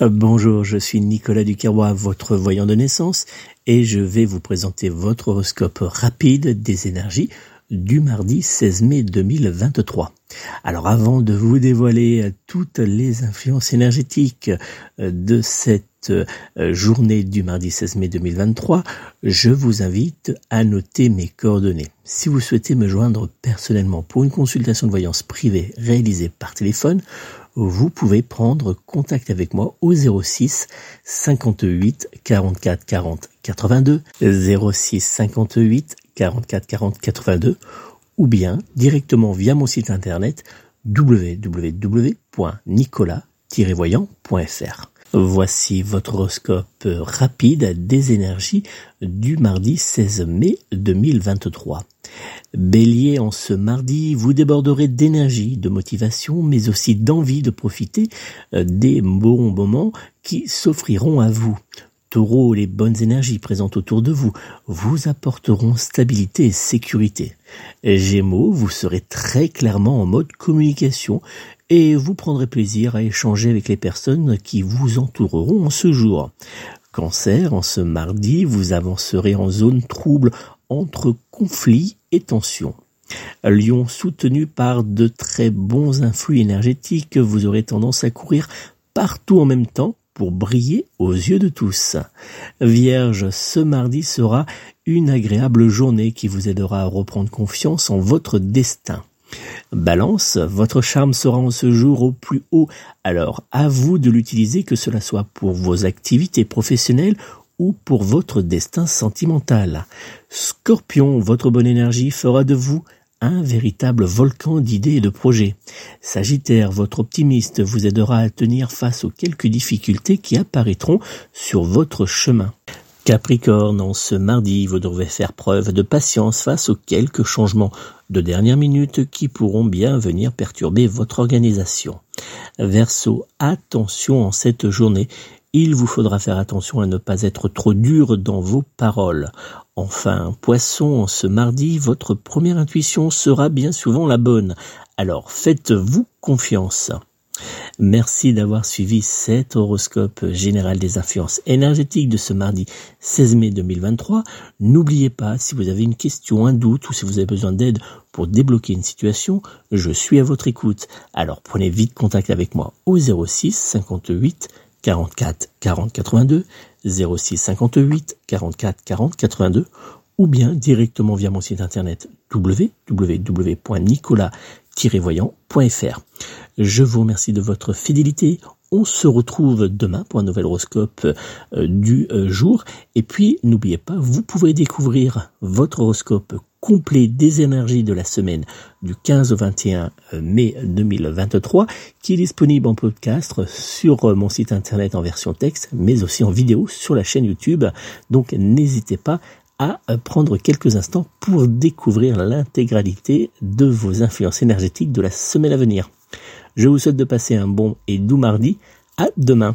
Bonjour, je suis Nicolas Ducarrois, votre voyant de naissance, et je vais vous présenter votre horoscope rapide des énergies du mardi 16 mai 2023. Alors avant de vous dévoiler toutes les influences énergétiques euh, de cette euh, journée du mardi 16 mai 2023, je vous invite à noter mes coordonnées. Si vous souhaitez me joindre personnellement pour une consultation de voyance privée réalisée par téléphone, vous pouvez prendre contact avec moi au 06 58 44 40 82 06 58 44 40 82 ou bien directement via mon site internet www.nicolas-voyant.fr. Voici votre horoscope rapide des énergies du mardi 16 mai 2023. Bélier, en ce mardi, vous déborderez d'énergie, de motivation, mais aussi d'envie de profiter euh, des bons moments qui s'offriront à vous. Taureau, les bonnes énergies présentes autour de vous vous apporteront stabilité et sécurité. Gémeaux, vous serez très clairement en mode communication et vous prendrez plaisir à échanger avec les personnes qui vous entoureront en ce jour. Cancer, en ce mardi, vous avancerez en zone trouble entre conflits et tensions. Lion, soutenu par de très bons influx énergétiques, vous aurez tendance à courir partout en même temps pour briller aux yeux de tous. Vierge, ce mardi sera une agréable journée qui vous aidera à reprendre confiance en votre destin. Balance, votre charme sera en ce jour au plus haut, alors à vous de l'utiliser que cela soit pour vos activités professionnelles ou pour votre destin sentimental. Scorpion, votre bonne énergie fera de vous un véritable volcan d'idées et de projets. Sagittaire, votre optimiste vous aidera à tenir face aux quelques difficultés qui apparaîtront sur votre chemin. Capricorne, en ce mardi, vous devrez faire preuve de patience face aux quelques changements de dernière minute qui pourront bien venir perturber votre organisation. Verseau, attention en cette journée, il vous faudra faire attention à ne pas être trop dur dans vos paroles. Enfin, poisson, ce mardi, votre première intuition sera bien souvent la bonne. Alors faites-vous confiance. Merci d'avoir suivi cet horoscope général des influences énergétiques de ce mardi 16 mai 2023. N'oubliez pas, si vous avez une question, un doute ou si vous avez besoin d'aide pour débloquer une situation, je suis à votre écoute. Alors prenez vite contact avec moi au 06 58 44 40 82 06 58 44 40 82 ou bien directement via mon site internet www.nicolas-voyant.fr. Je vous remercie de votre fidélité. On se retrouve demain pour un nouvel horoscope euh, du euh, jour. Et puis, n'oubliez pas, vous pouvez découvrir votre horoscope complet des énergies de la semaine du 15 au 21 euh, mai 2023 qui est disponible en podcast sur mon site internet en version texte mais aussi en vidéo sur la chaîne YouTube. Donc n'hésitez pas à prendre quelques instants pour découvrir l'intégralité de vos influences énergétiques de la semaine à venir. Je vous souhaite de passer un bon et doux mardi. À demain.